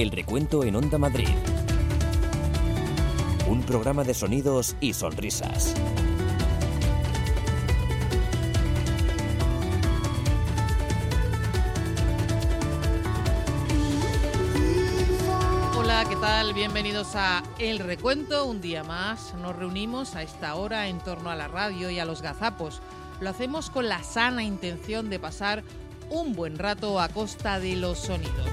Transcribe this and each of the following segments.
El recuento en Onda Madrid. Un programa de sonidos y sonrisas. Hola, ¿qué tal? Bienvenidos a El Recuento. Un día más nos reunimos a esta hora en torno a la radio y a los gazapos. Lo hacemos con la sana intención de pasar un buen rato a costa de los sonidos.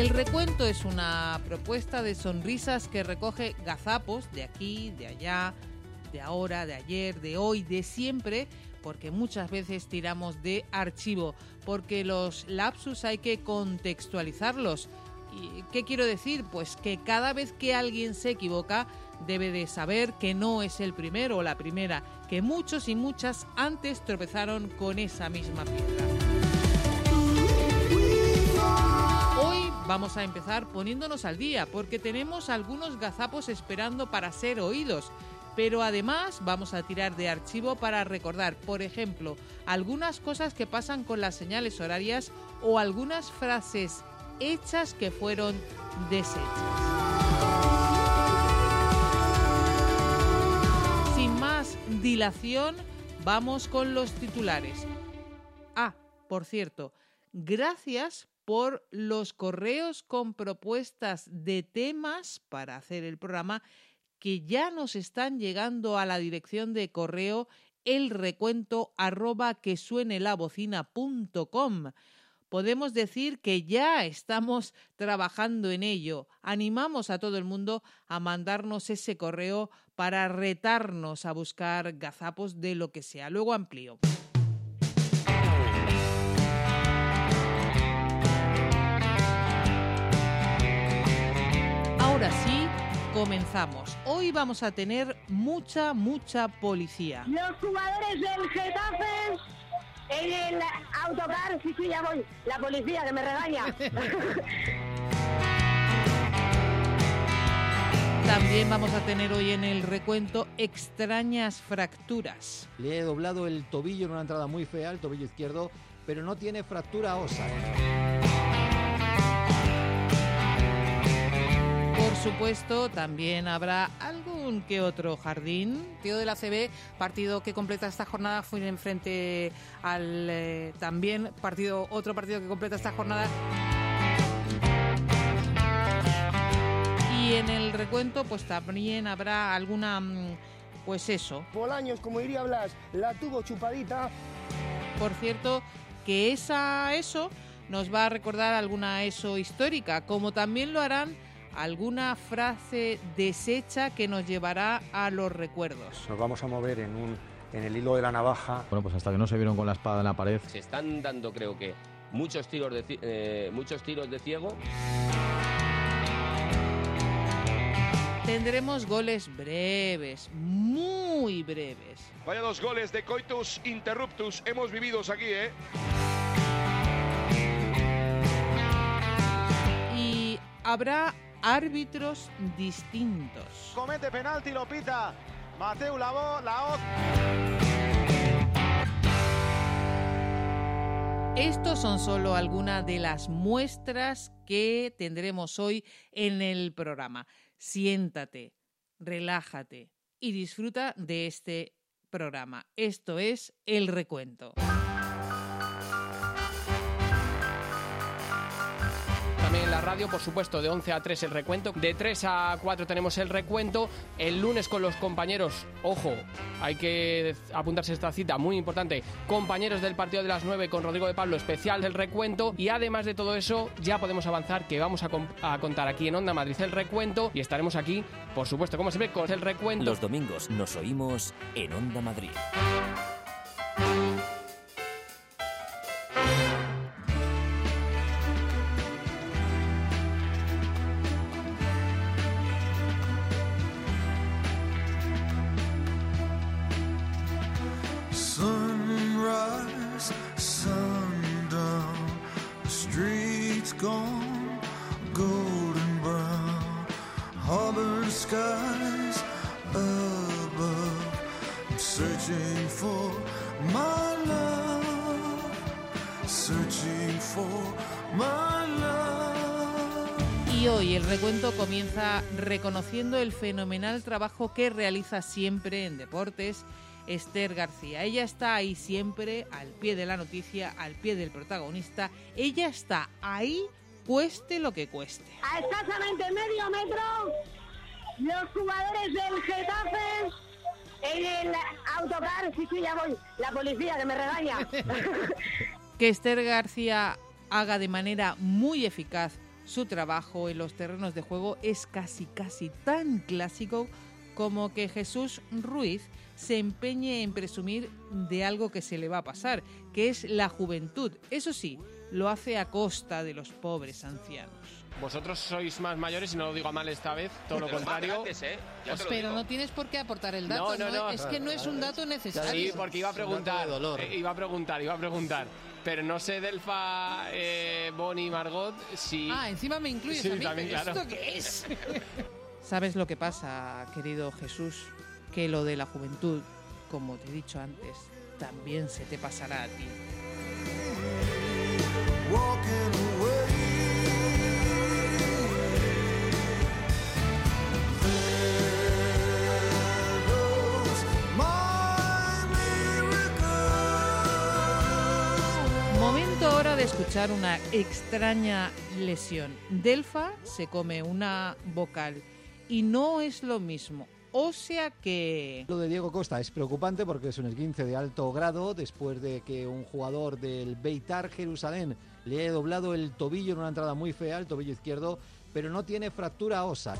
El recuento es una propuesta de sonrisas que recoge gazapos de aquí, de allá, de ahora, de ayer, de hoy, de siempre, porque muchas veces tiramos de archivo, porque los lapsus hay que contextualizarlos. ¿Y qué quiero decir? Pues que cada vez que alguien se equivoca, debe de saber que no es el primero o la primera, que muchos y muchas antes tropezaron con esa misma piedra. Vamos a empezar poniéndonos al día porque tenemos algunos gazapos esperando para ser oídos. Pero además vamos a tirar de archivo para recordar, por ejemplo, algunas cosas que pasan con las señales horarias o algunas frases hechas que fueron deshechas. Sin más dilación, vamos con los titulares. Ah, por cierto, gracias por los correos con propuestas de temas para hacer el programa que ya nos están llegando a la dirección de correo el recuento arroba que suene la Podemos decir que ya estamos trabajando en ello. Animamos a todo el mundo a mandarnos ese correo para retarnos a buscar gazapos de lo que sea. Luego amplío. Ahora sí, comenzamos. Hoy vamos a tener mucha, mucha policía. Los jugadores del Getafe en el autocar, sí, sí, ya voy. La policía que me regaña. También vamos a tener hoy en el recuento extrañas fracturas. Le he doblado el tobillo en una entrada muy fea, el tobillo izquierdo, pero no tiene fractura ósea. Supuesto, también habrá algún que otro jardín. Partido de la CB, partido que completa esta jornada, fue en frente al eh, también partido, otro partido que completa esta jornada. Y en el recuento, pues también habrá alguna, mm, pues eso. Bolaños, como diría Blas, la tuvo chupadita. Por cierto, que esa eso nos va a recordar alguna eso histórica, como también lo harán alguna frase deshecha que nos llevará a los recuerdos. Nos vamos a mover en, un, en el hilo de la navaja. Bueno, pues hasta que no se vieron con la espada en la pared. Se están dando, creo que, muchos tiros de, eh, muchos tiros de ciego. Tendremos goles breves, muy breves. Vaya dos goles de Coitus Interruptus hemos vivido aquí, ¿eh? Y habrá árbitros distintos. Comete penalti, lo pita Mateu Lavó, la Estos son solo algunas de las muestras que tendremos hoy en el programa. Siéntate, relájate y disfruta de este programa. Esto es El Recuento. Radio, por supuesto, de 11 a 3 el recuento. De 3 a 4 tenemos el recuento. El lunes con los compañeros, ojo, hay que apuntarse esta cita muy importante. Compañeros del partido de las 9 con Rodrigo de Pablo, especial del recuento. Y además de todo eso, ya podemos avanzar que vamos a, a contar aquí en Onda Madrid el recuento. Y estaremos aquí, por supuesto, como siempre, con el recuento. Los domingos nos oímos en Onda Madrid. Reconociendo el fenomenal trabajo que realiza siempre en deportes Esther García. Ella está ahí siempre, al pie de la noticia, al pie del protagonista. Ella está ahí, cueste lo que cueste. A escasamente medio metro, los jugadores del Getafe en el autocar, sí, sí, ya voy, la policía que me regaña. Que Esther García haga de manera muy eficaz su trabajo en los terrenos de juego es casi, casi tan clásico como que Jesús Ruiz se empeñe en presumir de algo que se le va a pasar, que es la juventud. Eso sí, lo hace a costa de los pobres ancianos. Vosotros sois más mayores y no lo digo mal esta vez, todo lo Pero contrario. grandes, ¿eh? Pero digo. no tienes por qué aportar el dato. No, no, no. Es que no es un dato necesario. Sí, porque iba a preguntar, eh, iba a preguntar, iba a preguntar. Pero no sé Delfa, eh, Bonnie y Margot si... Ah, encima me incluyes Sí, a mí. también, claro. ¿Esto qué es? ¿Sabes lo que pasa, querido Jesús? Que lo de la juventud, como te he dicho antes, también se te pasará a ti. Escuchar una extraña lesión. Delfa se come una vocal y no es lo mismo. O sea que... Lo de Diego Costa es preocupante porque es un esguince de alto grado después de que un jugador del Beitar Jerusalén le haya doblado el tobillo en una entrada muy fea, el tobillo izquierdo, pero no tiene fractura ósea.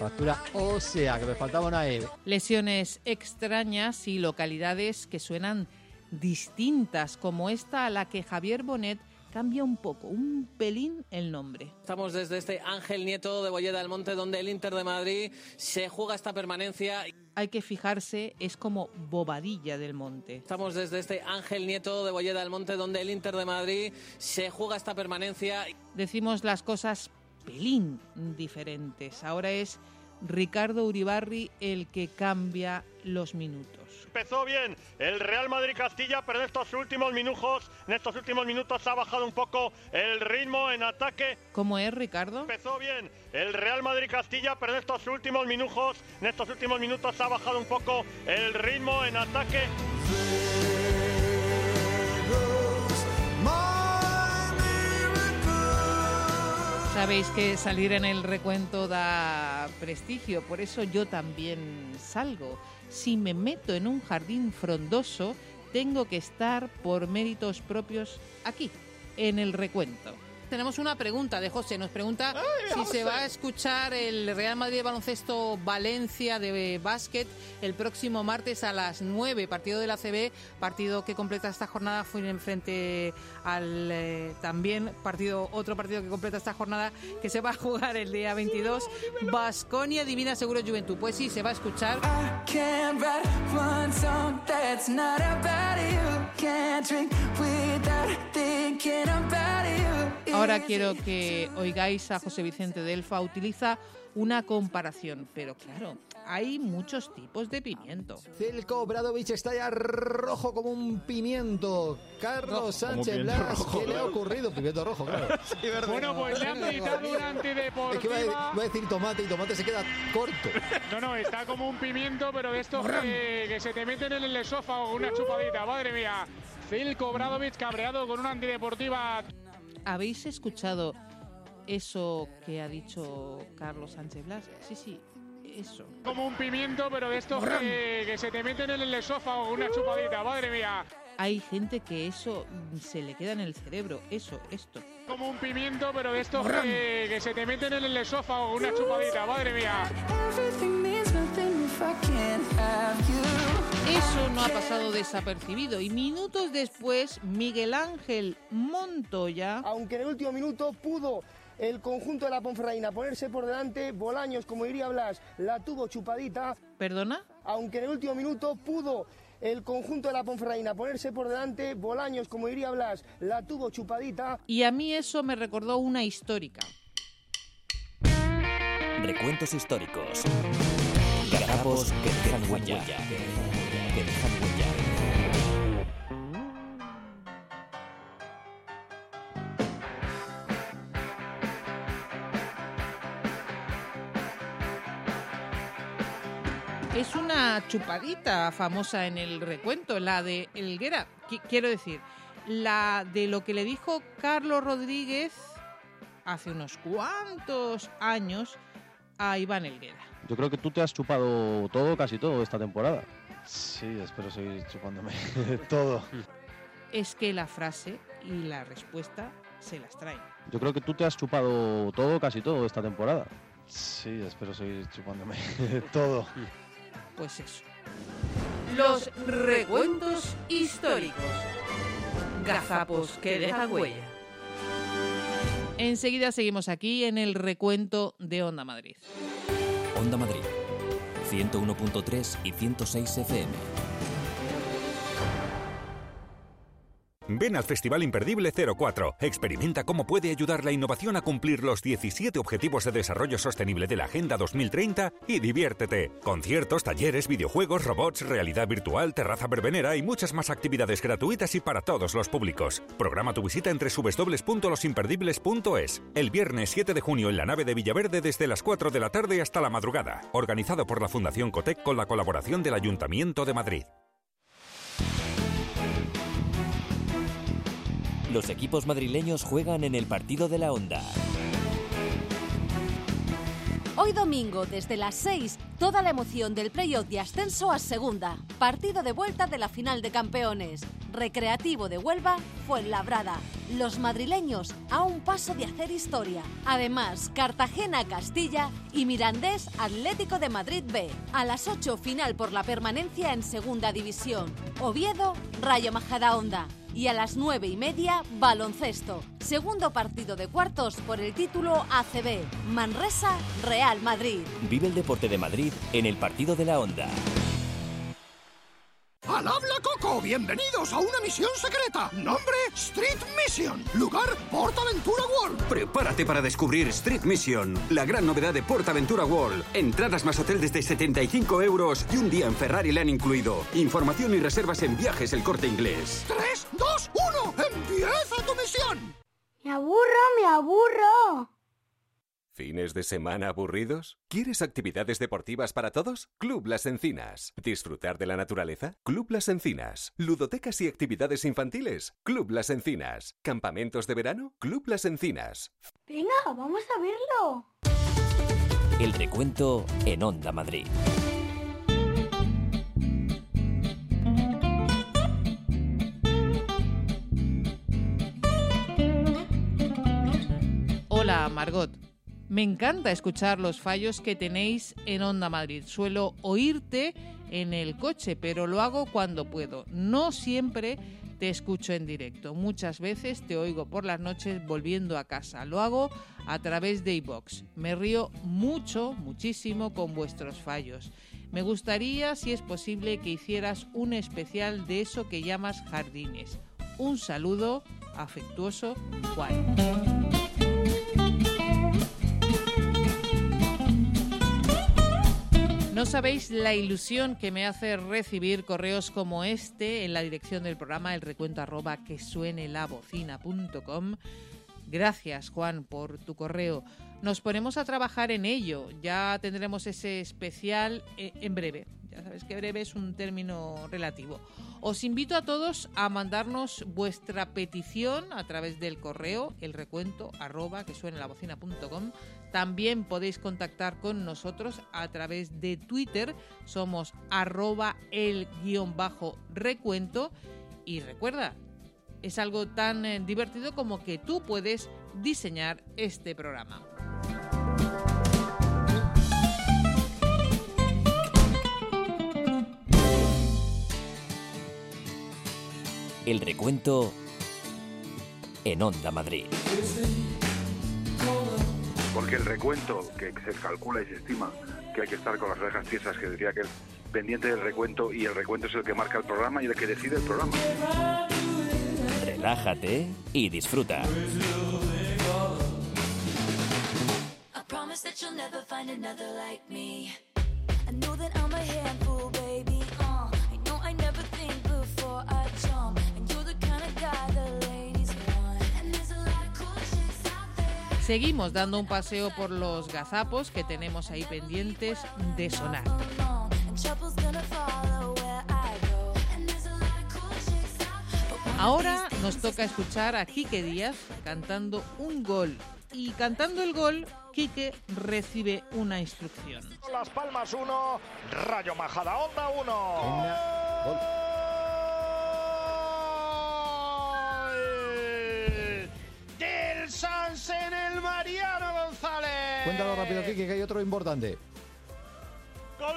Fractura ósea, que me faltaba una E. Lesiones extrañas y localidades que suenan distintas, como esta a la que Javier Bonet cambia un poco, un pelín el nombre. Estamos desde este Ángel Nieto de Bolleda del Monte, donde el Inter de Madrid se juega esta permanencia. Hay que fijarse, es como bobadilla del monte. Estamos desde este Ángel Nieto de Bolleda del Monte, donde el Inter de Madrid se juega esta permanencia. Decimos las cosas pelín diferentes. Ahora es Ricardo Uribarri el que cambia los minutos. Empezó bien el Real Madrid Castilla, pero en estos últimos minutos, en estos últimos minutos ha bajado un poco el ritmo en ataque. ¿Cómo es, Ricardo? Empezó bien el Real Madrid Castilla, pero en estos últimos minutos, en estos últimos minutos ha bajado un poco el ritmo en ataque. Sabéis que salir en el recuento da prestigio, por eso yo también salgo. Si me meto en un jardín frondoso, tengo que estar por méritos propios aquí, en el recuento. Tenemos una pregunta de José. Nos pregunta si se va a escuchar el Real Madrid baloncesto Valencia de básquet el próximo martes a las 9, partido de la CB, partido que completa esta jornada. Fue en frente al eh, también partido otro partido que completa esta jornada que se va a jugar el día 22, Basconia Divina Seguro Juventud. Pues sí, se va a escuchar. Ahora quiero que oigáis a José Vicente Delfa. Utiliza una comparación, pero claro, hay muchos tipos de pimiento. Celko Bradovic está ya rojo como un pimiento. Carlos Rojo. Sánchez Blas, rojo, ¿qué le ha claro. ocurrido? Pimiento rojo, claro. Bueno, pues le han pitado una antideportiva. Es que iba a, iba a decir tomate y tomate se queda corto. No, no, está como un pimiento, pero de estos que, que se te meten en el esófago una chupadita. Madre mía. Filko Bradovic cabreado con una antideportiva. ¿Habéis escuchado eso que ha dicho Carlos Sánchez Blas? Sí, sí, eso. Como un pimiento, pero de estos que, que se te meten en el esófago una chupadita. Madre mía. Hay gente que eso se le queda en el cerebro, eso, esto. Como un pimiento, pero de estos que, que se te meten en el esófago una chupadita. Madre mía. Eso no ha pasado desapercibido y minutos después Miguel Ángel Montoya Aunque en el último minuto pudo el conjunto de la Ponferradina ponerse por delante, Bolaños, como diría Blas, la tuvo chupadita. ¿Perdona? Aunque en el último minuto pudo el conjunto de la Ponferradina ponerse por delante, Bolaños, como diría Blas, la tuvo chupadita. y a mí eso me recordó una histórica. Recuentos históricos. Gazapos que dejan huella. Que dejan huella. Es una chupadita famosa en el recuento, la de Elguera. Qui- Quiero decir, la de lo que le dijo Carlos Rodríguez hace unos cuantos años a Iván Elguera. Yo creo que tú te has chupado todo, casi todo esta temporada. Sí, espero seguir chupándome todo. Es que la frase y la respuesta se las traen. Yo creo que tú te has chupado todo, casi todo esta temporada. Sí, espero seguir chupándome todo. Pues eso. Los recuentos históricos. Gazapos que dejan huella. Enseguida seguimos aquí en el recuento de Onda Madrid. Onda Madrid, 101.3 y 106 FM. Ven al Festival Imperdible 04. Experimenta cómo puede ayudar la innovación a cumplir los 17 Objetivos de Desarrollo Sostenible de la Agenda 2030 y diviértete. Conciertos, talleres, videojuegos, robots, realidad virtual, terraza verbenera y muchas más actividades gratuitas y para todos los públicos. Programa tu visita entre www.losimperdibles.es. El viernes 7 de junio en la nave de Villaverde desde las 4 de la tarde hasta la madrugada. Organizado por la Fundación Cotec con la colaboración del Ayuntamiento de Madrid. Los equipos madrileños juegan en el partido de la Onda. Hoy domingo, desde las 6, toda la emoción del playoff de ascenso a segunda. Partido de vuelta de la final de campeones. Recreativo de Huelva, Fuenlabrada. Los madrileños a un paso de hacer historia. Además, Cartagena-Castilla y Mirandés Atlético de Madrid B. A las 8, final por la permanencia en segunda división. Oviedo, Rayo Majadahonda. Y a las nueve y media, baloncesto. Segundo partido de cuartos por el título ACB. Manresa, Real Madrid. Vive el deporte de Madrid en el partido de la Onda. ¡Al habla Coco! ¡Bienvenidos a una misión secreta! Nombre Street Mission. Lugar PortAventura World. Prepárate para descubrir Street Mission, la gran novedad de PortAventura World. Entradas más hotel desde 75 euros y un día en Ferrari le han incluido. Información y reservas en viajes el corte inglés. 3, 2, 1. ¡Empieza tu misión! Me aburro, me aburro. ¿Fines de semana aburridos? ¿Quieres actividades deportivas para todos? Club Las Encinas. ¿Disfrutar de la naturaleza? Club Las Encinas. ¿Ludotecas y actividades infantiles? Club Las Encinas. ¿Campamentos de verano? Club Las Encinas. Venga, vamos a verlo. El recuento en Onda Madrid. Hola, Margot. Me encanta escuchar los fallos que tenéis en Onda Madrid. Suelo oírte en el coche, pero lo hago cuando puedo. No siempre te escucho en directo. Muchas veces te oigo por las noches volviendo a casa. Lo hago a través de iBox. Me río mucho, muchísimo con vuestros fallos. Me gustaría, si es posible, que hicieras un especial de eso que llamas jardines. Un saludo afectuoso, Juan. No sabéis la ilusión que me hace recibir correos como este en la dirección del programa el recuento arroba que suene la bocina.com. Gracias Juan por tu correo. Nos ponemos a trabajar en ello. Ya tendremos ese especial eh, en breve. Ya sabes que breve es un término relativo. Os invito a todos a mandarnos vuestra petición a través del correo el recuento arroba que suene la bocina.com. También podéis contactar con nosotros a través de Twitter. Somos arroba el guion bajo recuento. Y recuerda, es algo tan eh, divertido como que tú puedes diseñar este programa. El recuento en Onda Madrid. Porque el recuento que se calcula y se estima que hay que estar con las orejas tiesas, que diría que es pendiente del recuento y el recuento es el que marca el programa y el que decide el programa. Relájate y disfruta. I promise that you'll never find another like me. I know that I'm a handful, Seguimos dando un paseo por los gazapos que tenemos ahí pendientes de sonar. Ahora nos toca escuchar a Quique Díaz cantando un gol. Y cantando el gol, Quique recibe una instrucción. Las Palmas 1, Rayo Majada Onda 1. Del Sanse en el Mariano González. Cuéntalo rápido, Kiki, que hay otro importante. Gol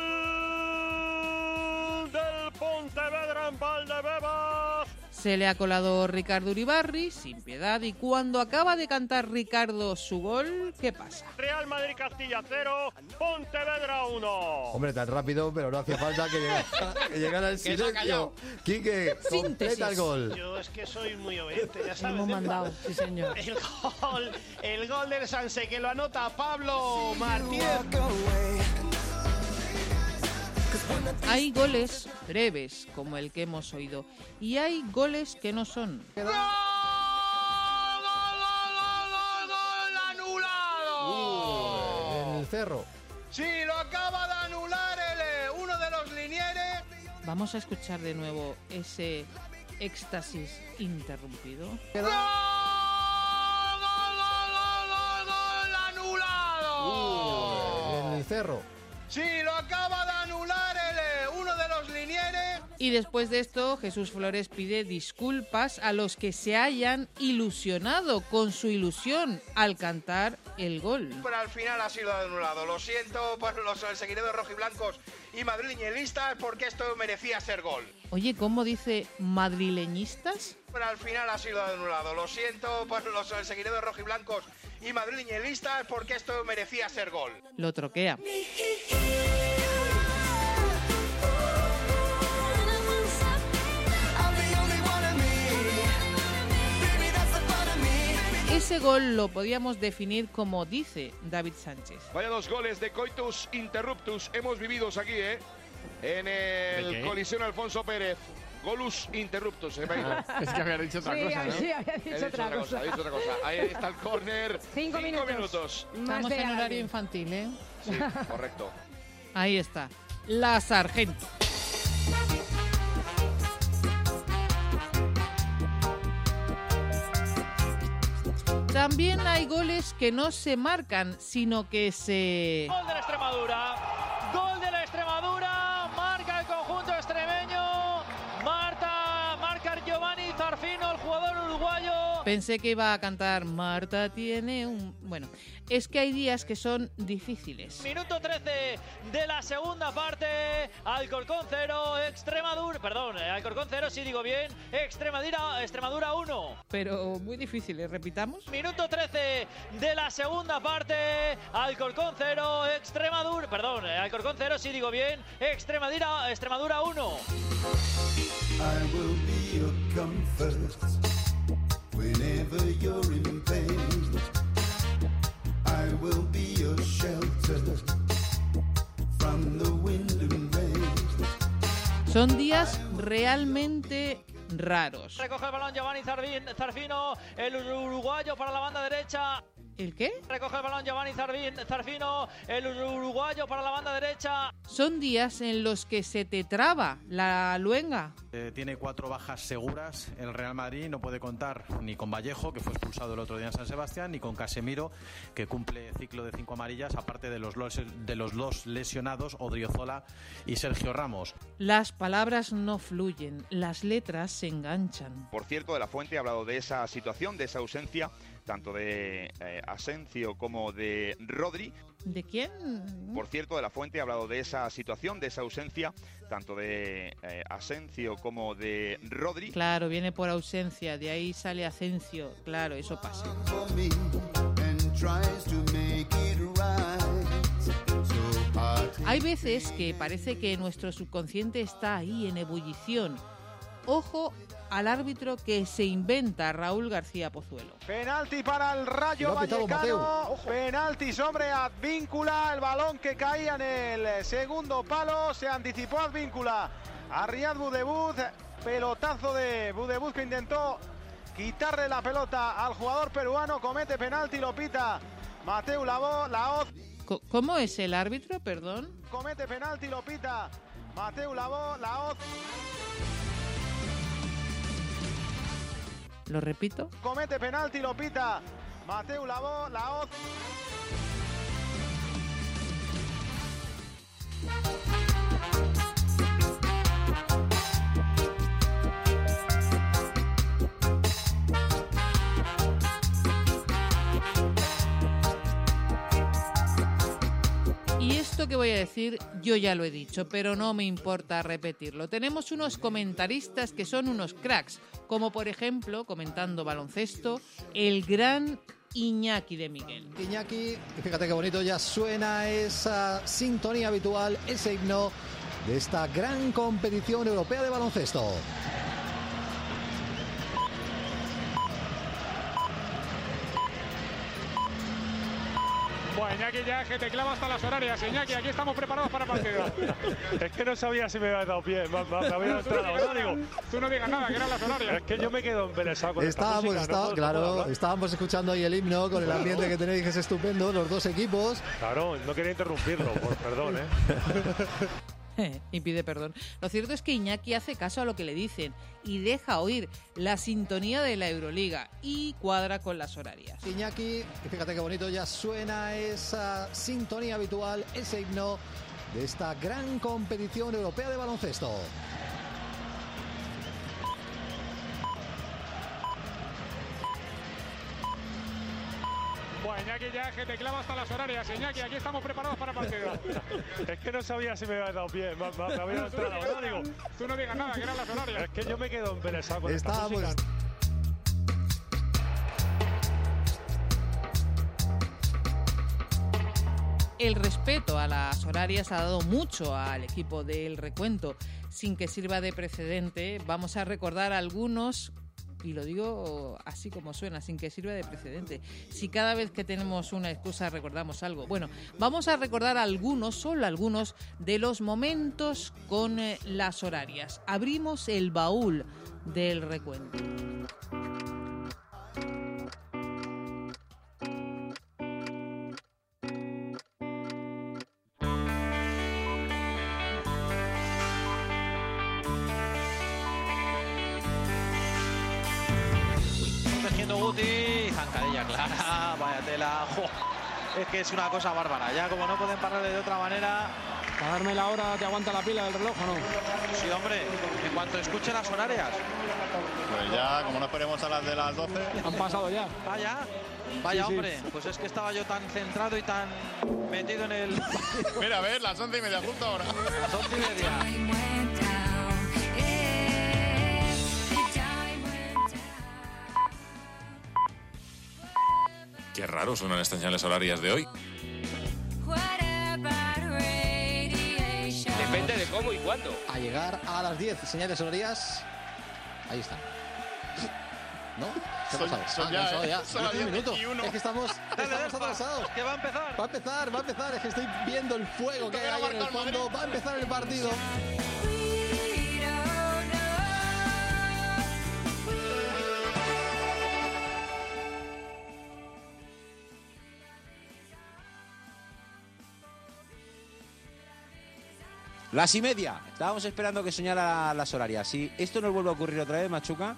del Pontevedra en Valdebebas. Se le ha colado Ricardo Uribarri sin piedad y cuando acaba de cantar Ricardo su gol, ¿qué pasa? Real Madrid Castilla 0, Pontevedra 1. Hombre, tan rápido, pero no hacía falta que llegara, que llegara el silencio. Quique, completa el gol. Yo es que soy muy obediente, ya sabes. Hemos ¿eh? mandado, sí señor. El gol, el gol del Sanse que lo anota Pablo Martínez. Hay goles breves, como el que hemos oído, y hay goles que no son. anulado. En el cerro. Sí, lo acaba de anular el, eh, uno de los linieres. Vamos a escuchar de nuevo ese éxtasis interrumpido. anulado. En el cerro. Sí, lo acaba de Y después de esto, Jesús Flores pide disculpas a los que se hayan ilusionado con su ilusión al cantar el gol. Pero al final ha sido anulado. Lo siento por los seguidores rojiblancos y madrileñistas porque esto merecía ser gol. Oye, ¿cómo dice madrileñistas? Pero al final ha sido anulado. Lo siento por los seguidores rojiblancos y madrileñistas porque esto merecía ser gol. Lo troquea. Ese gol lo podíamos definir como dice David Sánchez. Vaya dos goles de Coitus Interruptus hemos vividos aquí, ¿eh? En ¿De el? Colisión Alfonso Pérez. Golus Interruptus. ¿eh? Es que había dicho otra Sí, cosa, ¿no? sí, había He dicho otra cosa. he dicho otra cosa. Ahí está el córner. Cinco minutos. Más Estamos en horario infantil, ¿eh? Sí, correcto. Ahí está. La Sargento. También hay goles que no se marcan, sino que se... Gol de la Extremadura. Pensé que iba a cantar Marta tiene un... Bueno, es que hay días que son difíciles. Minuto 13 de la segunda parte. Alcorcón 0, Extremadura. Perdón, eh, Alcorcón 0, si digo bien. Extremadura, Extremadura 1. Pero muy difíciles, repitamos. Minuto 13 de la segunda parte. Alcorcón 0, Extremadura. Perdón, eh, Alcorcón 0, si digo bien. Extremadura, Extremadura 1. I will be your comfort whenever you're in pain. I will be your shelter from the wind and rain. Son días realmente raros. Recoge el balón Giovanni Zarfin- Zarfino, el uruguayo para la banda derecha. ¿El qué? Recoge el balón Giovanni Zarfin- Zarfino, el uruguayo para la banda derecha. Son días en los que se te traba la luenga. Eh, tiene cuatro bajas seguras. El Real Madrid no puede contar ni con Vallejo, que fue expulsado el otro día en San Sebastián, ni con Casemiro, que cumple ciclo de cinco amarillas, aparte de los, los- de los dos lesionados, Odriozola y Sergio Ramos. Las palabras no fluyen, las letras se enganchan. Por cierto, de la Fuente ha hablado de esa situación, de esa ausencia, tanto de eh, Asencio como de Rodri. ¿De quién? Por cierto, de la Fuente ha hablado de esa situación, de esa ausencia, tanto de eh, Asencio como de Rodri. Claro, viene por ausencia, de ahí sale Asencio. Claro, eso pasa. Hay veces que parece que nuestro subconsciente está ahí en ebullición. Ojo al árbitro que se inventa Raúl García Pozuelo. Penalti para el Rayo Vallecano. Penalti sobre Advíncula. El balón que caía en el segundo palo. Se anticipó Advíncula. A Riyad Budebuz. Pelotazo de Budebuz que intentó quitarle la pelota al jugador peruano, comete penalti, lo pita Mateu Lavo, Laoz. ¿Cómo es el árbitro, perdón? Comete penalti, lo pita Mateu Lavo, Laoz. Lo repito. Comete penalti, lo pita Mateu Lavo, Laoz. Esto que voy a decir, yo ya lo he dicho, pero no me importa repetirlo. Tenemos unos comentaristas que son unos cracks, como por ejemplo, comentando baloncesto, el gran Iñaki de Miguel. Iñaki, fíjate qué bonito ya suena esa sintonía habitual, ese himno de esta gran competición europea de baloncesto. Bueno, Iñaki ya que te clava hasta las horarias. Iñaki, aquí estamos preparados para partido. Es que no sabía si me había dado pie, me, me- me había tú no. Digo, nada, Tú no digas nada, que eran las horarias. es que yo me quedo embelesado con esta Estábamos, música, no está- claro, estábamos escuchando ahí el himno con el Claro. ambiente que tenéis, que es estupendo, los dos equipos. Claro, no quería interrumpirlo, por perdón, ¿eh? y pide perdón. Lo cierto es que Iñaki hace caso a lo que le dicen y deja oír la sintonía de la Euroliga y cuadra con las horarias. Iñaki, fíjate qué bonito ya suena esa sintonía habitual, ese himno de esta gran competición europea de baloncesto. Bueno, Iñaki ya que te clava hasta las horarias. Iñaki, aquí estamos preparados para partido. Es que no sabía si me había dado pie, me, me- me había No, tú no digas nada, Digo, Tú no digas nada, que eran las horarias. es que yo me quedo embelesado con esta Estábamos, música. El respeto a las horarias ha dado mucho al equipo del recuento. Sin que sirva de precedente, vamos a recordar algunos, y lo digo así como suena, sin que sirva de precedente. Si cada vez que tenemos una excusa recordamos algo. Bueno, vamos a recordar algunos, solo algunos, de los momentos con eh, las horarias. Abrimos el baúl del recuento. Guti, zancadilla clara, vaya tela. jo. Es que es una cosa bárbara. Ya como no pueden pararle de otra manera. Para darme la hora, ¿te aguanta la pila del reloj o no? Sí, hombre, en cuanto escuche las horarias. Pues ya, como no esperemos a las de las 12. Han pasado ya. Vaya, vaya Sí, sí. hombre. Pues es que estaba yo tan centrado y tan metido en el. Mira, a ver, las 11 y media, justo ahora. Las 11 y media. Qué raro suenan estas señales horarias de hoy. Depende de cómo y cuándo. A llegar a las 10, señales horarias. Ahí está. ¿No? ¿Qué ha Son- pasado? son Ah, ya, pasado ¿eh? ya. Son las 10 minuto. y uno. Es que estamos, estamos atrasados. Que va a empezar. Va a empezar, va a empezar. Es que estoy viendo el fuego que hay ahí en el fondo. Va a empezar el partido. Las y media. Estábamos esperando que soñara las horarias. Si esto nos vuelve a ocurrir otra vez, Machuca,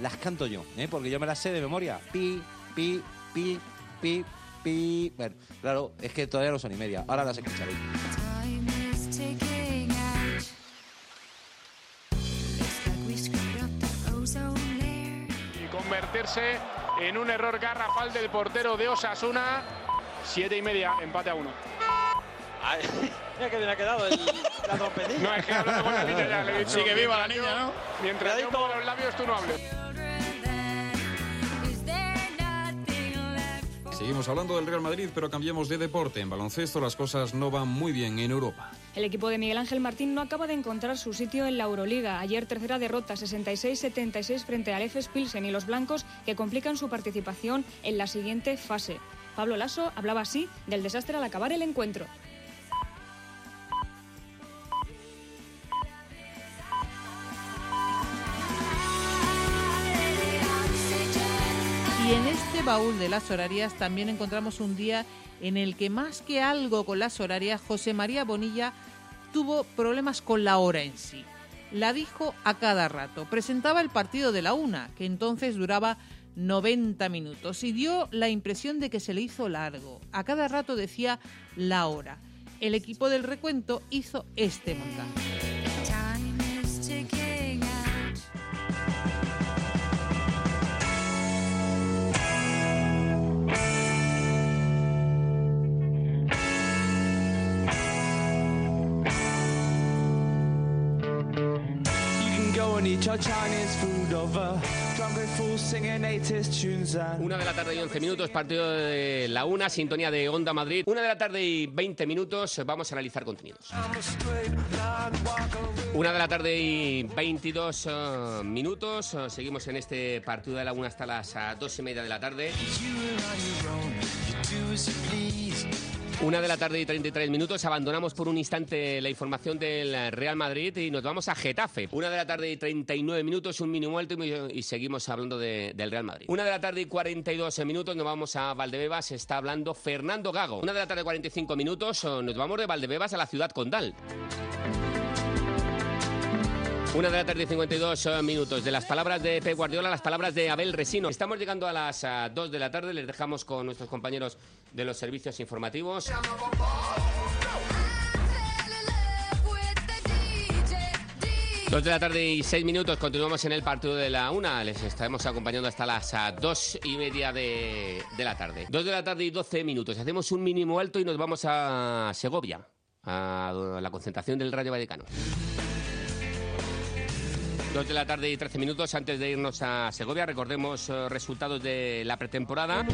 las canto yo, ¿eh? porque yo me las sé de memoria. Pi, pi, pi, pi, pi. Bueno, claro, es que todavía no son y media. Ahora las escucharéis. Y convertirse en un error garrafal del portero de Osasuna. Siete y media, empate a uno. Mira que bien ha quedado el, la trompetilla. No, es que he hablado con la niña ya, le he dicho. Sí, que viva la niña, ¿no? Mientras yo muevo los labios, tú no hables. Seguimos hablando del Real Madrid, pero cambiemos de deporte. En baloncesto las cosas no van muy bien en Europa. El equipo de Miguel Ángel Martín no acaba de encontrar su sitio en la Euroliga. Ayer tercera derrota 66-76 frente al FS Pilsen y los blancos que complican su participación en la siguiente fase. Pablo Lasso hablaba así del desastre al acabar el encuentro. Baúl de las horarias también encontramos un día en el que más que algo con las horarias, José María Bonilla tuvo problemas con la hora en sí. La dijo a cada rato. Presentaba el partido de la una, que entonces duraba 90 minutos, y dio la impresión de que se le hizo largo. A cada rato decía la hora. El equipo del recuento hizo este montaje. Una de la tarde y 11 minutos, partido de la una, sintonía de Onda Madrid. Una de la tarde y 20 minutos, vamos a analizar contenidos. Una de la tarde y 22 eh, minutos, eh, seguimos en este partido de la una hasta las eh, dos y media de la tarde. Una de la tarde y 33 minutos, abandonamos por un instante la información del Real Madrid y nos vamos a Getafe. Una de la tarde y 39 minutos, un mínimo alto y, seguimos hablando de- del Real Madrid. Una de la tarde y 42 minutos, nos vamos a Valdebebas, está hablando Fernando Gago. Una de la tarde y 45 minutos, nos vamos de Valdebebas a la ciudad condal. Una de la tarde y 52 eh, minutos. De las palabras de Pep Guardiola, las palabras de Abel Resino. Estamos llegando a las 2 de la tarde. Les dejamos con nuestros compañeros de los servicios informativos. Dos de la tarde y seis minutos, continuamos en el partido de la una. Les estaremos acompañando hasta las ah, dos y media de, de la tarde. Dos de la tarde y doce minutos. Hacemos un mínimo alto y nos vamos a Segovia, a la concentración del Rayo Vallecano. Dos de la tarde y 13 minutos antes de irnos a Segovia. Recordemos eh, resultados de la pretemporada.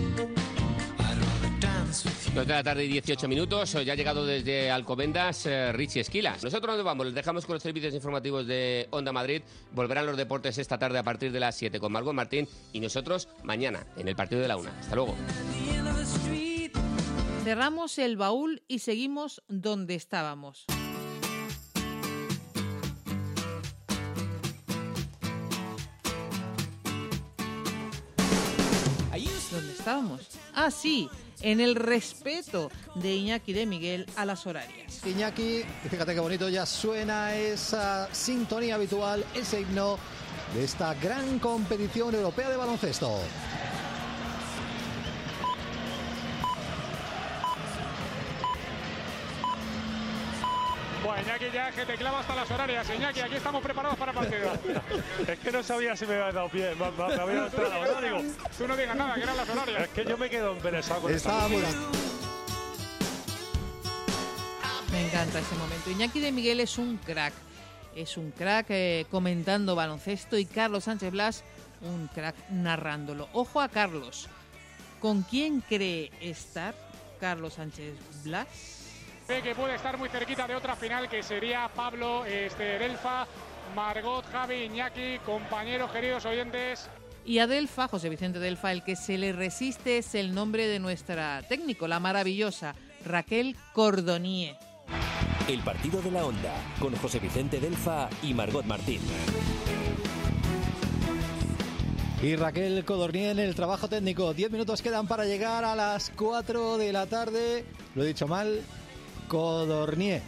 Dos de la tarde y 18 minutos. Ya ha llegado desde Alcobendas eh, Richie Esquilas. Nosotros nos vamos, les dejamos con los servicios informativos de Onda Madrid. Volverán los deportes esta tarde a partir de las 7 con Margot Martín y nosotros mañana en el partido de la una. Hasta luego. Cerramos el baúl y seguimos donde estábamos. Estábamos? Ah, en el respeto de Iñaki de Miguel a las horarias. Iñaki, fíjate qué bonito ya suena esa sintonía habitual, ese himno de esta gran competición europea de baloncesto. Iñaki ya que te clava hasta las horarias. Iñaki, aquí estamos preparados para el partido. Es que no sabía si me había dado pie, me, me- me había digo. Tú no digas nada, que eran las horarias. Es que yo me quedo embelesado con esta Estaba muy. Me encanta ese momento. Iñaki de Miguel es un crack. Es un crack eh, comentando baloncesto y Carlos Sánchez Blas un crack narrándolo. Ojo a Carlos. ¿Con quién cree estar Carlos Sánchez Blas? Que puede estar muy cerquita de otra final que sería Pablo este, Delfa, Margot, Javi, Iñaki, compañeros, queridos oyentes. Y a Delfa, José Vicente Delfa, el que se le resiste es el nombre de nuestra técnico, la maravillosa Raquel Cordonier. El partido de la onda con José Vicente Delfa y Margot Martín. Y Raquel Codornier en el trabajo técnico. Diez minutos quedan para llegar a las 4 de la tarde. Lo he dicho mal. Codornier.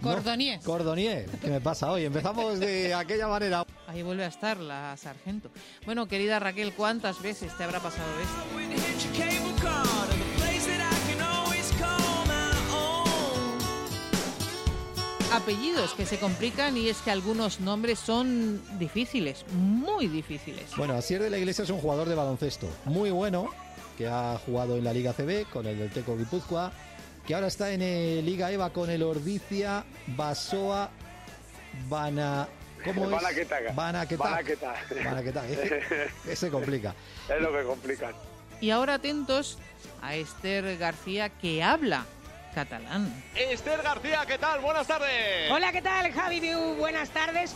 No, Cordonier. Cordonier. ¿Qué me pasa hoy? Empezamos de aquella manera. Ahí vuelve a estar la sargento. Bueno, querida Raquel, ¿cuántas veces te habrá pasado esto? Apellidos que se complican y es que algunos nombres son difíciles, muy difíciles. Bueno, Asier de la Iglesia es un jugador de baloncesto muy bueno, que ha jugado en la Liga CB con el del Teco Guipúzcoa, que ahora está en eh, Liga EVA con el Ordicia Basoa Bana... ¿Cómo es? Banaquetaga. Banaquetaga. Banaquetaga. Banaquetaga. Que se complica. Es lo que complican. Y ahora atentos a Esther García que habla catalán. Esther García, ¿qué tal? Buenas tardes. Hola, ¿qué tal, Javi? Buenas tardes.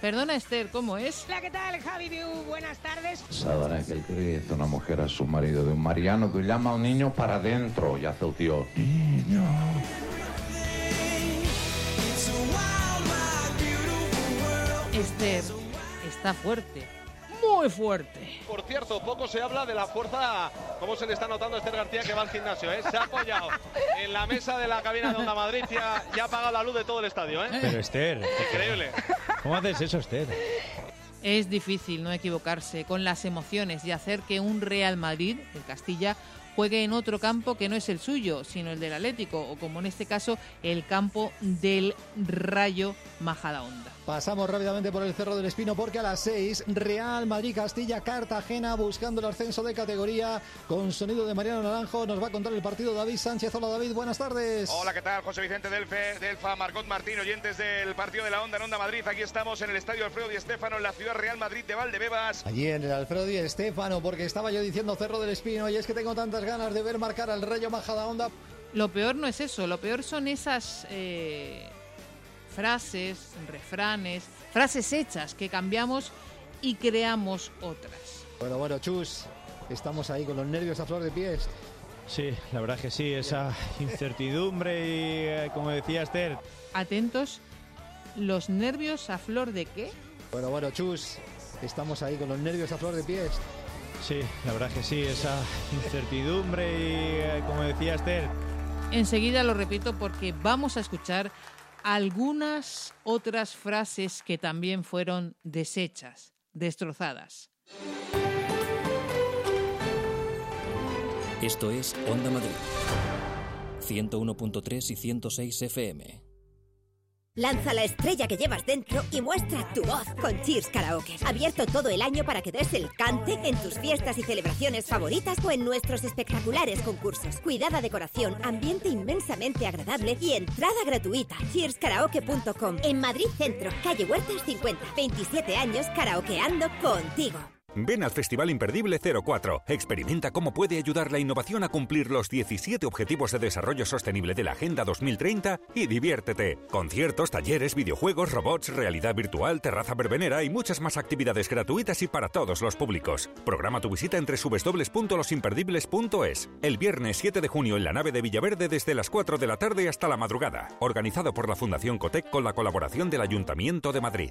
Perdona, Esther, ¿cómo es? Hola, ¿qué tal, Javi Viu? Buenas tardes. Sabrá que el que dice una mujer a su marido de un mariano que llama a un niño para adentro y hace el tío. Niño. Esther está fuerte, muy fuerte. Por cierto, poco se habla de la fuerza, como se le está notando a Esther García que va al gimnasio, ¿eh? Se ha apoyado en la mesa de la cabina de Onda Madrid y ha, ya ha apagado la luz de todo el estadio, ¿eh? Pero Esther, Increíble. ¿cómo haces eso, Esther? Es difícil no equivocarse con las emociones y hacer que un Real Madrid, el Castilla, juegue en otro campo que no es el suyo, sino el del Atlético, o como en este caso, el campo del Rayo Majadahonda. Pasamos rápidamente por el Cerro del Espino porque a las 6 Real Madrid Castilla Cartagena buscando el ascenso de categoría con sonido de Mariano Naranjo nos va a contar el partido David Sánchez. Hola David, buenas tardes. Hola, ¿qué tal? José Vicente Delfe, Delfa, Marcot Martín, oyentes del partido de la Onda en Onda Madrid. Aquí estamos en el Estadio Alfredo Di Stéfano en la ciudad Real Madrid de Valdebebas. Allí en el Alfredo Di Estéfano, porque estaba yo diciendo Cerro del Espino y es que tengo tantas ganas de ver marcar al Rayo Majadahonda. Lo peor no es eso, lo peor son esas eh, frases, refranes, frases hechas que cambiamos y creamos otras. Bueno, bueno, Chus, estamos ahí con los nervios a flor de pies. Sí, la verdad es que sí, esa incertidumbre y, eh, como decía Esther, Atentos, los nervios a flor de qué? Bueno, bueno, Chus, estamos ahí con los nervios a flor de pies. sí, la verdad es que sí, esa incertidumbre y, eh, como decía Esther, Enseguida lo repito porque vamos a escuchar algunas otras frases que también fueron deshechas, destrozadas. Esto es Onda Madrid. 101.3 y 106 FM. Lanza la estrella que llevas dentro y muestra tu voz con Cheers Karaoke. Abierto todo el año para que des el cante en tus fiestas y celebraciones favoritas o en nuestros espectaculares concursos. Cuidada decoración, ambiente inmensamente agradable y entrada gratuita. Cheerskaraoke.com. En Madrid Centro, calle Huertas 50. 27 años karaokeando contigo. Ven al Festival Imperdible 04. Experimenta cómo puede ayudar la innovación a cumplir los 17 Objetivos de Desarrollo Sostenible de la Agenda 2030 y diviértete. Conciertos, talleres, videojuegos, robots, realidad virtual, terraza verbenera y muchas más actividades gratuitas y para todos los públicos. Programa tu visita entre www.losimperdibles.es. El viernes 7 de junio en la nave de Villaverde desde las 4 de la tarde hasta la madrugada. Organizado por la Fundación Cotec con la colaboración del Ayuntamiento de Madrid.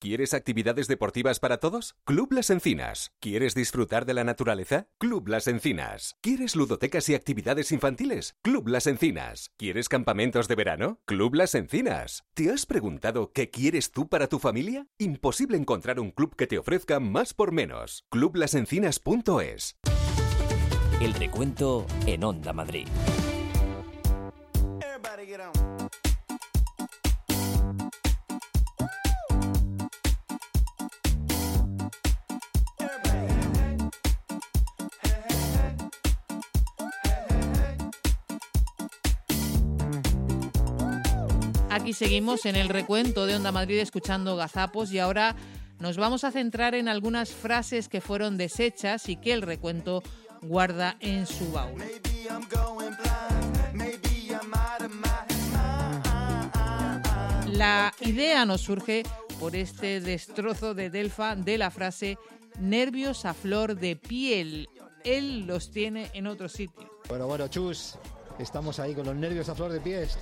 ¿Quieres actividades deportivas para todos? Club Las Encinas. ¿Quieres disfrutar de la naturaleza? Club Las Encinas. ¿Quieres ludotecas y actividades infantiles? Club Las Encinas. ¿Quieres campamentos de verano? Club Las Encinas. ¿Te has preguntado qué quieres tú para tu familia? Imposible encontrar un club que te ofrezca más por menos. Clublasencinas.es. El recuento en Onda Madrid. Aquí seguimos en el recuento de Onda Madrid escuchando gazapos y ahora nos vamos a centrar en algunas frases que fueron deshechas y que el recuento guarda en su baúl. La idea nos surge por este destrozo de Delfa de la frase nervios a flor de piel. Él los tiene en otro sitio. Bueno, bueno, Chus, estamos ahí con los nervios a flor de pies.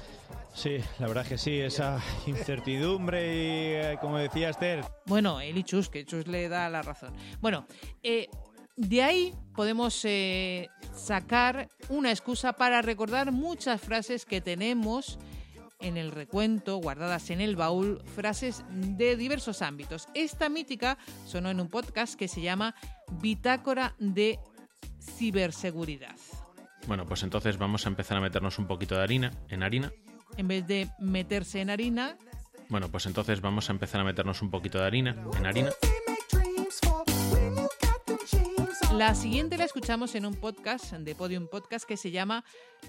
Sí, la verdad es que sí, esa incertidumbre y, eh, como decía Esther, Bueno, él y Chus, que Chus le da la razón. Bueno, eh, de ahí podemos eh, sacar una excusa para recordar muchas frases que tenemos en el recuento, guardadas en el baúl, frases de diversos ámbitos. Esta mítica sonó en un podcast que se llama Bitácora de Ciberseguridad. Bueno, pues entonces vamos a empezar a meternos un poquito de harina, en harina. En vez de meterse en harina, Bueno, pues entonces vamos a empezar a meternos un poquito de harina, en harina. La siguiente la escuchamos en un podcast de Podium Podcast que se llama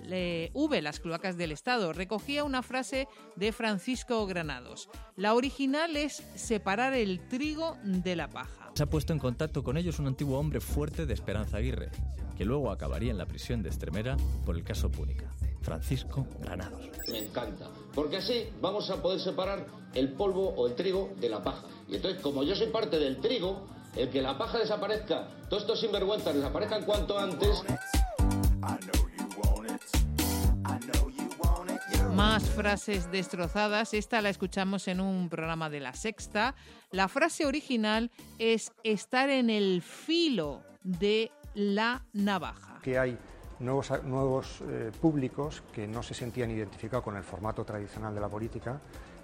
eh, V, las cloacas del Estado. Recogía una frase de Francisco Granados. La original es separar el trigo de la paja. Se ha puesto en contacto con ellos un antiguo hombre fuerte de Esperanza Aguirre, que luego acabaría en la prisión de Extremera por el caso Púnica, Francisco Granados. Me encanta, porque así vamos a poder separar el polvo o el trigo de la paja. Y entonces, como yo soy parte del trigo, el que la paja desaparezca, todos estos sinvergüenzas desaparezcan cuanto antes. Más frases destrozadas. Esta la escuchamos en un programa de la sexta. La frase original es estar en el filo de la navaja. que hay nuevos, nuevos eh, públicos que no se sentían identificados con el formato tradicional de la política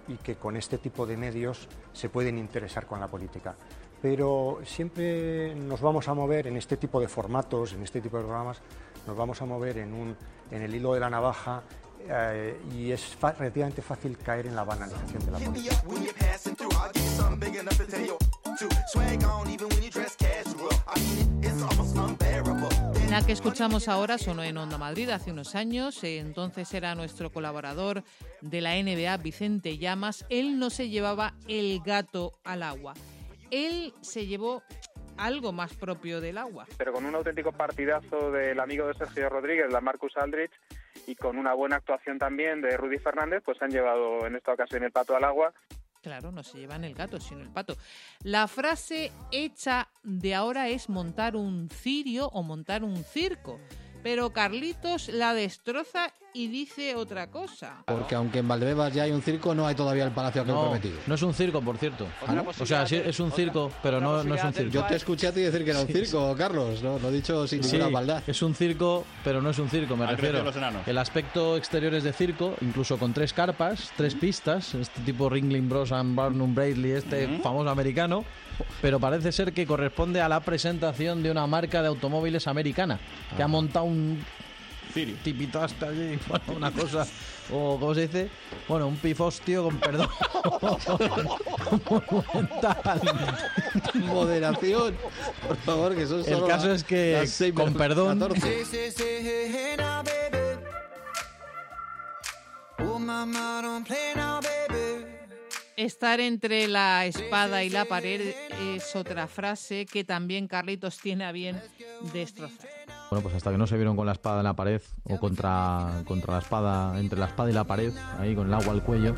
y que con este tipo de medios se pueden interesar con la política. Pero siempre nos vamos a mover en este tipo de formatos, en este tipo de programas, nos vamos a mover en, un, en el hilo de la navaja eh, y es relativamente fácil caer en la banalización de la política. La que escuchamos ahora sonó en Onda Madrid hace unos años. Entonces era nuestro colaborador de la NBA, Vicente Llamas. Él no se llevaba el gato al agua. Él se llevó algo más propio del agua. pero con un auténtico partidazo del amigo de Sergio Rodríguez, la Marcus Aldrich, y con una buena actuación también de Rudy Fernández, pues han llevado en esta ocasión el pato al agua. Claro, no se llevan el gato, sino el pato. La frase hecha de ahora es montar un cirio o montar un circo. Pero Carlitos la destroza y dice otra cosa. Porque aunque en Valdebebas ya hay un circo, no hay todavía el palacio aquel No, prometido. no es un circo, por cierto. ¿Ah, no? O sea, sí, es un circo, pero no, no es un circo. Yo te escuché a ti decir que era un circo, Carlos. No, lo he dicho sin Sí, ninguna maldad. es un circo, pero no es un circo, me Han refiero. los. El aspecto exterior es de circo, incluso con tres carpas, tres pistas, este tipo Ringling Bros. and Barnum Bradley, este Ujú. famoso americano, pero parece ser que corresponde a la presentación de una marca de automóviles americana, que ha montado un tipito hasta allí, bueno, una cosa, o ¿cómo se dice? Bueno, un pifostio con perdón. Moderación. Por favor, que son El caso la- es que, las seis con perdón, 14. Estar entre la espada y la pared es otra frase que también Carlitos tiene a bien destrozar. Bueno, pues hasta que no se vieron con la espada en la pared o contra, contra la espada, entre la espada y la pared, ahí con el agua al cuello.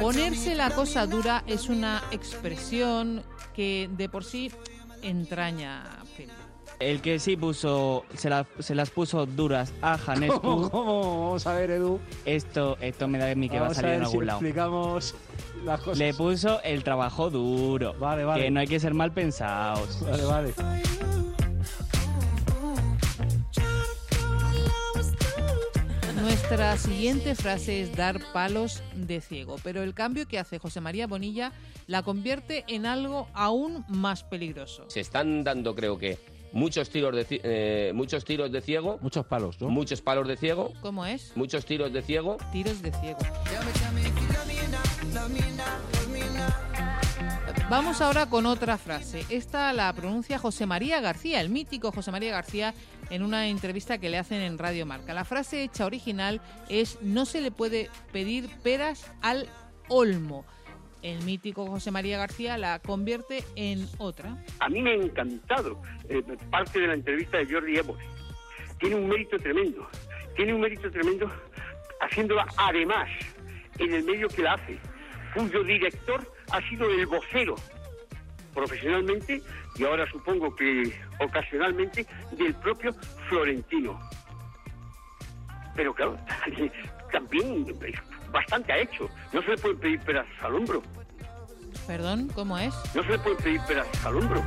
Ponerse la cosa dura es una expresión que de por sí entraña peligro. El que sí puso, se, la- se las puso duras a Janescu. ¿Cómo, cómo? Vamos a ver, Edu. Esto, esto me da a mí que Vamos va a salir ver en si algún lado. explicamos las cosas. Le puso el trabajo duro. Vale, vale. Que no hay que ser mal pensados. Vale, vale. Nuestra siguiente frase es dar palos de ciego, pero el cambio que hace José María Bonilla la convierte en algo aún más peligroso. Se están dando, creo que, muchos tiros de, eh, muchos tiros de ciego. Muchos palos, ¿no? Muchos palos de ciego. ¿Cómo es? Muchos tiros de ciego. Tiros de ciego. Vamos ahora con otra frase. Esta la pronuncia José María García, el mítico José María García, en una entrevista que le hacen en Radio Marca. La frase hecha original es no se le puede pedir peras al olmo. El mítico José María García la convierte en otra. A mí me ha encantado eh, parte de la entrevista de Jordi Évole. Tiene un mérito tremendo. Tiene un mérito tremendo haciéndola además en el medio que la hace, cuyo director ha sido el vocero profesionalmente y ahora supongo que ocasionalmente del propio Florentino. Pero claro, también bastante ha hecho. No se le pueden pedir peras al hombro. Perdón, ¿cómo es? No se le pueden pedir peras al hombro.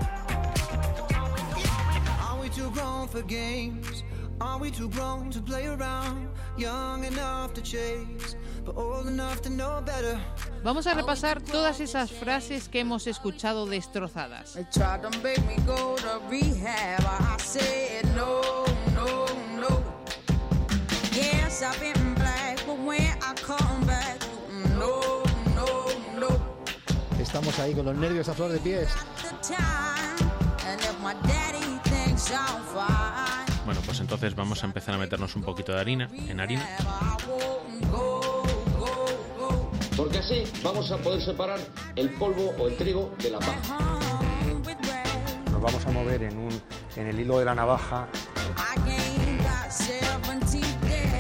Are we too grown for games? Are we too grown to play around? Young enough to chase, but old enough to know better. Vamos a repasar todas esas frases que hemos escuchado destrozadas. They tried to make me go to rehab. I said no, no, no. Yes, I've been Estamos ahí con los nervios a flor de pies. Bueno, pues entonces vamos a empezar a meternos un poquito de harina, en harina. Porque así vamos a poder separar el polvo o el trigo de la paja. Nos vamos a mover en, un, en el hilo de la navaja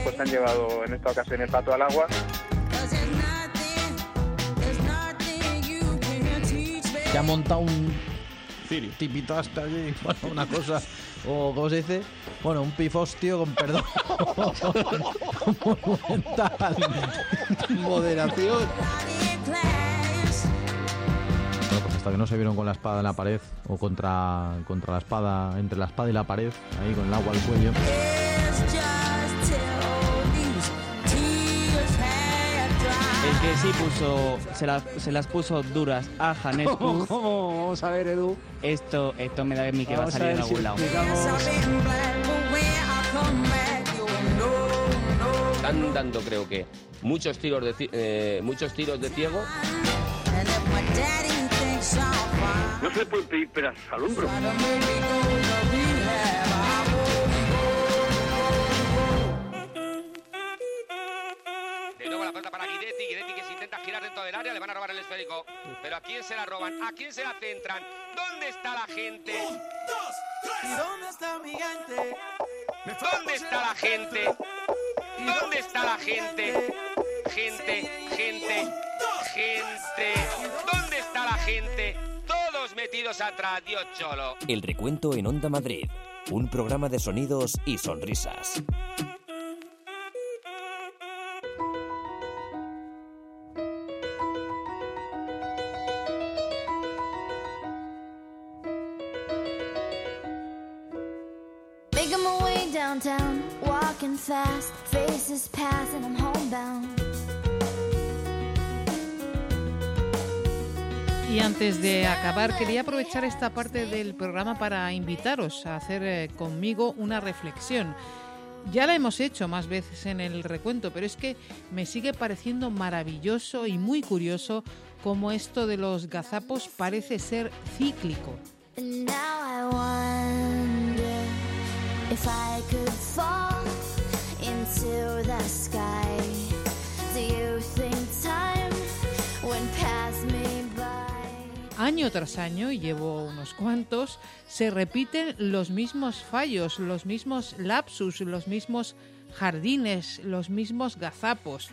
Pues han llevado en esta ocasión el pato al agua. que ha montado un tipito hasta allí, bueno, una cosa, o ¿cómo se dice? Bueno, un pifostio con perdón. monumental. Moderación. Bueno, pues hasta que no se vieron con la espada en la pared o contra, contra la espada, entre la espada y la pared, ahí con el agua al cuello. Que sí puso, se, la- se las puso duras a Janescu. ¿Cómo, cómo? Vamos a ver, Edu. Esto, esto me da a mí que va a Vamos a salir en ver si algún lado. Están dando, creo que, muchos tiros de, eh, muchos tiros de ciego. No se le puede pedir peras al hombro. Para Guidetti. Guidetti que se intenta girar dentro del área. Le van a robar el esférico. Pero ¿a quién se la roban? ¿A quién se la centran? ¿Dónde está la gente? ¿Dónde está mi gente? ¿Dónde está la gente? ¿Dónde está la gente? Gente, gente, gente. ¿Dónde está la gente? Todos metidos atrás, Dios cholo. El recuento en Onda Madrid. Un programa de sonidos y sonrisas. Walking fast, faces pass, and I'm homebound. Y antes de acabar, quería aprovechar esta parte del programa para invitaros a hacer eh, conmigo una reflexión. Ya la hemos hecho más veces en el recuento, pero es que me sigue pareciendo maravilloso y muy curioso cómo esto de los gazapos parece ser cíclico. And now I wonder if I could fall Año tras año, y llevo unos cuantos, se repiten los mismos fallos, los mismos lapsus, los mismos jardines, los mismos gazapos,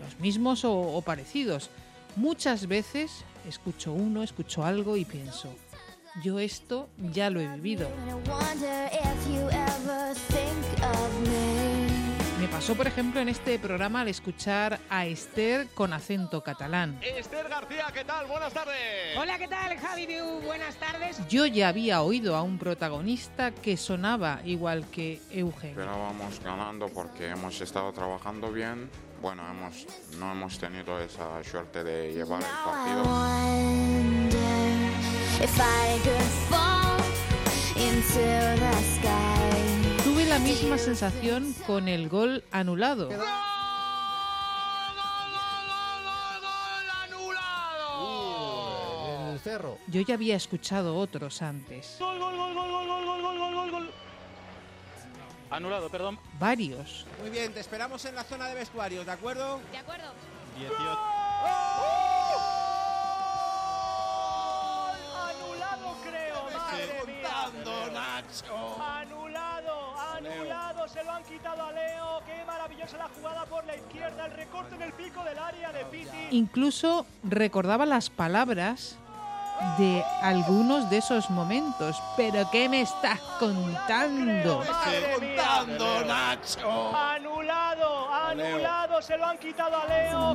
los mismos o, o parecidos. Muchas veces escucho uno, escucho algo y pienso, yo esto ya lo he vivido. Pasó, por ejemplo, en este programa al escuchar a Esther con acento catalán. Esther García, ¿qué tal? Buenas tardes. Hola, ¿qué tal, Javi? Buenas tardes. Yo ya había oído a un protagonista que sonaba igual que Eugenio. Pero vamos ganando porque hemos estado trabajando bien. Bueno, hemos, no hemos tenido esa suerte de llevar el I partido. La misma sensación con el gol anulado. En el cerro. Yo ya había escuchado otros antes, Gol, gol, gol, gol, gol, gol, gol, gol, gol, gol. Anulado, perdón. varios. Muy bien, te esperamos en la zona de vestuarios, ¿de acuerdo? De acuerdo. 18. Anulado, creo. Madre mía. Nacho. Anulado, anulado. Se lo han quitado a Leo. Qué maravillosa la jugada por la izquierda. El recorte en el pico del área de Piti. Incluso recordaba las palabras de algunos de esos momentos. ¿Pero qué me estás contando? Madre mía. Nacho. Anulado, anulado. Se lo han quitado a Leo.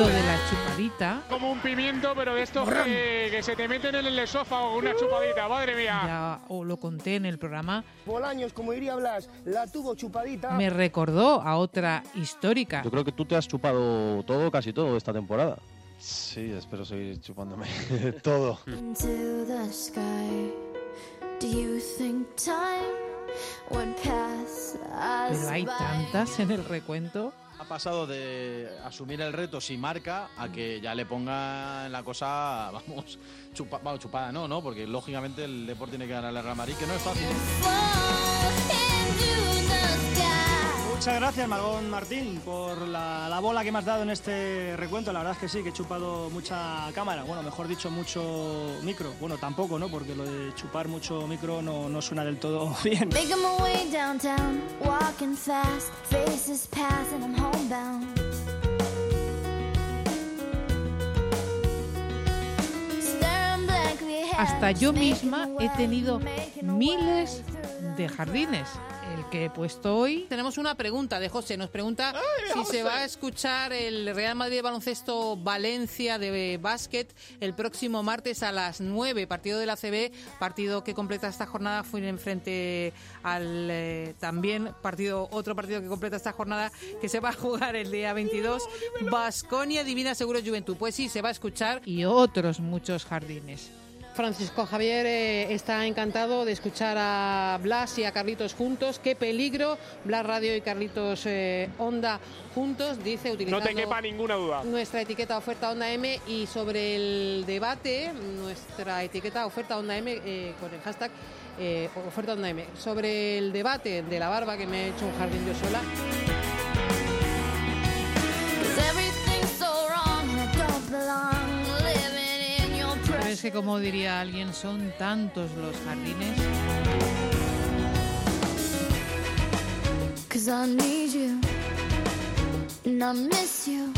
Lo de la chupadita, Como un pimiento, pero de estos que, que se te meten en el esófago una chupadita. Madre mía. ya o lo conté en el programa, Bolaños, como diría Blas, la tuvo chupadita. me recordó a otra histórica. Yo creo que tú te has chupado todo, casi todo esta temporada. Sí, espero seguir chupándome todo. Pero hay tantas en el recuento. Ha pasado de asumir el reto si marca a que ya le ponga en la cosa, vamos, chupa, chupada, no, no, porque lógicamente el deporte tiene que ganar al Real Madrid, que no es fácil. Muchas gracias, Margón Martín, por la, la bola que me has dado en este recuento. La verdad es que sí, que he chupado mucha cámara. Bueno, mejor dicho, mucho micro. Bueno, tampoco, ¿no? Porque lo de chupar mucho micro no, no suena del todo bien. Ahead, Hasta yo misma he tenido miles de jardines. Que he puesto hoy. Tenemos una pregunta de José. Nos pregunta si se va a escuchar el Real Madrid de baloncesto Valencia de básquet el próximo martes a las 9, partido de la CB, partido que completa esta jornada fue en frente al eh, también partido otro partido que completa esta jornada que se va a jugar el día 22, Basconia Divina Seguro Juventud. Pues sí, se va a escuchar y otros muchos jardines. Francisco Javier eh, está encantado de escuchar a Blas y a Carlitos juntos. Qué peligro, Blas Radio y Carlitos eh, Onda juntos, dice, No utilizando te quepa ninguna duda. nuestra etiqueta oferta Onda M y sobre el debate, nuestra etiqueta oferta Onda M eh, con el hashtag eh, oferta Onda M. Sobre el debate de la barba que me he hecho un jardín yo sola. Pero es que como diría alguien, son tantos los jardines. Cause I need you and I miss you.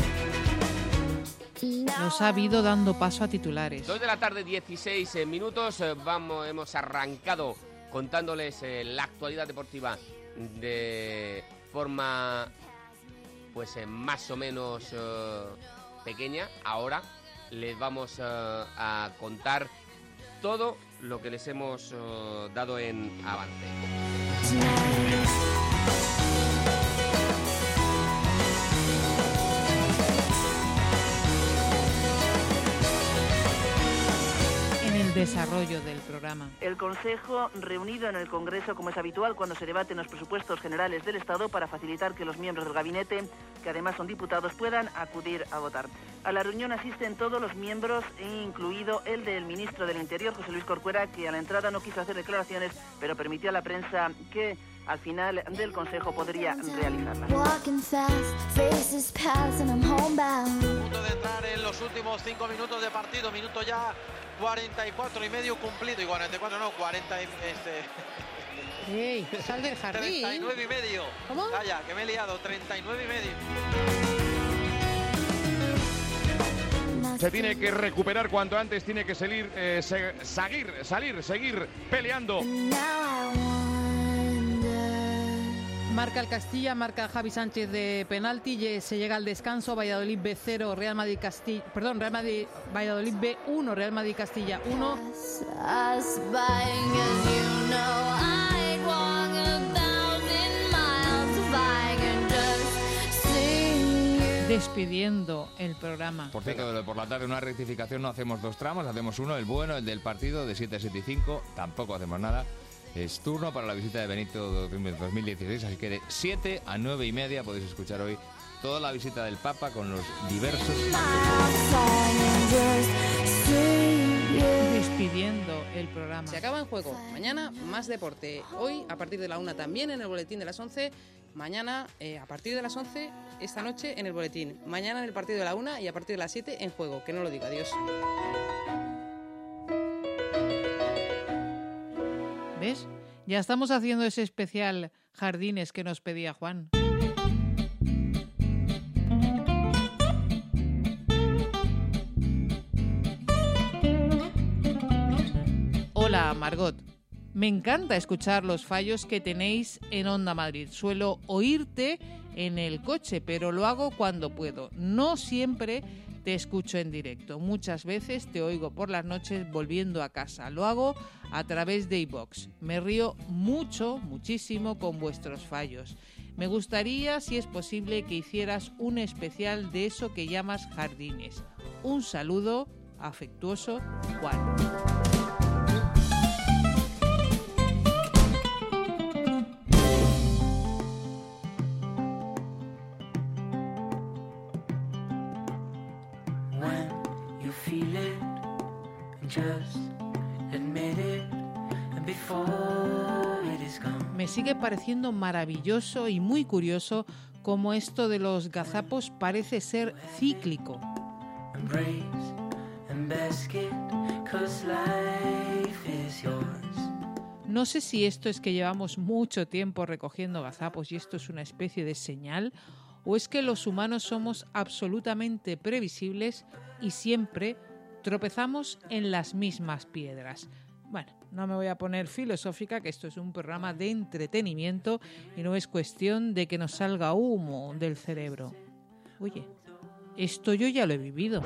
Los ha habido dando paso a titulares. Dos de la tarde, 16 eh, minutos. eh, Vamos, hemos arrancado contándoles eh, la actualidad deportiva de forma, pues eh, más o menos eh, pequeña. Ahora les vamos eh, a contar todo lo que les hemos eh, dado en avance. El desarrollo del programa. El Consejo, reunido en el Congreso como es habitual cuando se debaten los presupuestos generales del Estado para facilitar que los miembros del gabinete, que además son diputados, puedan acudir a votar. A la reunión asisten todos los miembros, incluido el del ministro del Interior, José Luis Corcuera, que a la entrada no quiso hacer declaraciones, pero permitió a la prensa que al final del Consejo podría homebound. punto de entrar en los últimos cinco minutos de partido, minuto ya 44 y medio cumplido, y 44 no, 40 y, este, ¡Ey! ¡Sal del jardín! 39 y medio. ¿Cómo? Calla, que me he liado, 39 y medio. Se tiene que recuperar cuanto antes, tiene que salir, eh, se- seguir, salir, seguir peleando. Marca el Castilla, marca Javi Sánchez de penalti, ye- se llega al descanso, Valladolid B0, Real Madrid Castilla, perdón, Real Madrid, Valladolid B1, Real Madrid Castilla 1. Us buying and you know I'd walk a thousand miles if I could just see you. Despidiendo el programa. Por cierto, de por la tarde, una rectificación, no hacemos dos tramos, hacemos uno, el bueno, el del partido, de 7 a 7 y 5, tampoco hacemos nada. Es turno para la visita de Benito 2016, así que de 7 a 9 y media podéis escuchar hoy toda la visita del Papa con los diversos... Despidiendo el programa. Se acaba en juego. Mañana más deporte. Hoy a partir de la una también en el boletín de las 11. Mañana eh, a partir de las 11, esta noche en el boletín. Mañana en el partido de la una y a partir de las 7 en juego. Que no lo diga, adiós. Ya estamos haciendo ese especial jardines que nos pedía Juan. Hola, Margot. Me encanta escuchar los fallos que tenéis en Onda Madrid. Suelo oírte en el coche, pero lo hago cuando puedo. No siempre te escucho en directo. Muchas veces te oigo por las noches volviendo a casa. Lo hago a través de iBox. Me río mucho, muchísimo con vuestros fallos. Me gustaría, si es posible, que hicieras un especial de eso que llamas jardines. Un saludo afectuoso, Juan. Sigue pareciendo maravilloso y muy curioso cómo esto de los gazapos parece ser cíclico. No sé si esto es que llevamos mucho tiempo recogiendo gazapos y esto es una especie de señal, o es que los humanos somos absolutamente previsibles y siempre tropezamos en las mismas piedras. Bueno, no me voy a poner filosófica, que esto es un programa de entretenimiento y no es cuestión de que nos salga humo del cerebro. Oye, esto yo ya lo he vivido.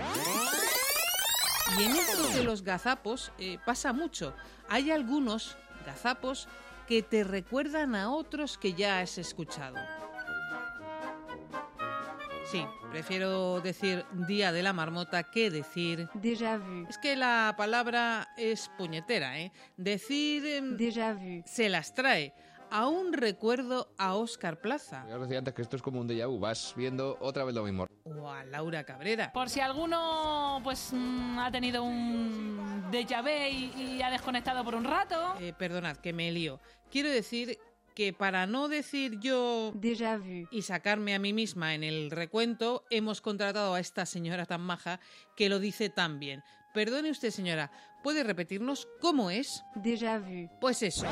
Y en esto de los gazapos eh, pasa mucho. Hay algunos gazapos que te recuerdan a otros que ya has escuchado. Sí, prefiero decir día de la marmota que decir Déjà vu. Es que la palabra es puñetera, ¿eh? Decir em, Déjà vu. se las trae. Aún recuerdo a Óscar Plaza Ya os decía antes que esto es como un déjà vu. Vas viendo otra vez lo mismo. o a Laura Cabrera. Por si alguno pues mm, ha tenido un déjà vu y, y ha desconectado por un rato. Eh, perdonad, que me lío. Quiero decir que para no decir yo Déjà vu. y sacarme a mí misma en el recuento, hemos contratado a esta señora tan maja que lo dice tan bien. Perdone usted, señora, ¿puede repetirnos cómo es? Déjà vu. Pues eso.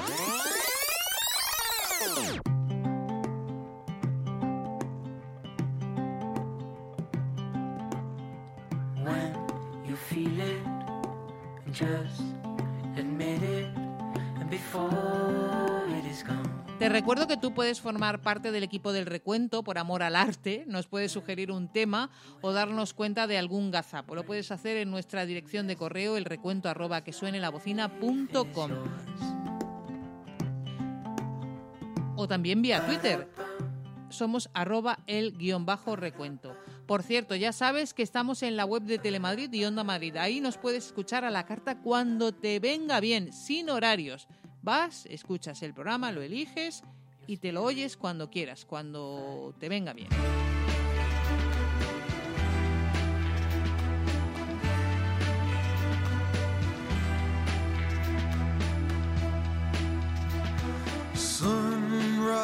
Te recuerdo que tú puedes formar parte del equipo del recuento por amor al arte, nos puedes sugerir un tema o darnos cuenta de algún gazapo. Lo puedes hacer en nuestra dirección de correo el recuento arroba que suene la bocina.com. O también vía Twitter. Somos arroba el guion bajo recuento. Por cierto, ya sabes que estamos en la web de Telemadrid y Onda Madrid. Ahí nos puedes escuchar a la carta cuando te venga bien, sin horarios. Vas, escuchas el programa, lo eliges y te lo oyes cuando quieras, cuando te venga bien. Sunrise,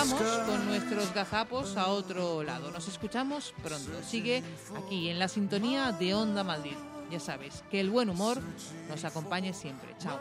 vamos con nuestros gazapos a otro lado. Nos escuchamos pronto. Sigue aquí en la sintonía de Onda Madrid. Ya sabes, que el buen humor nos acompañe siempre. Chao.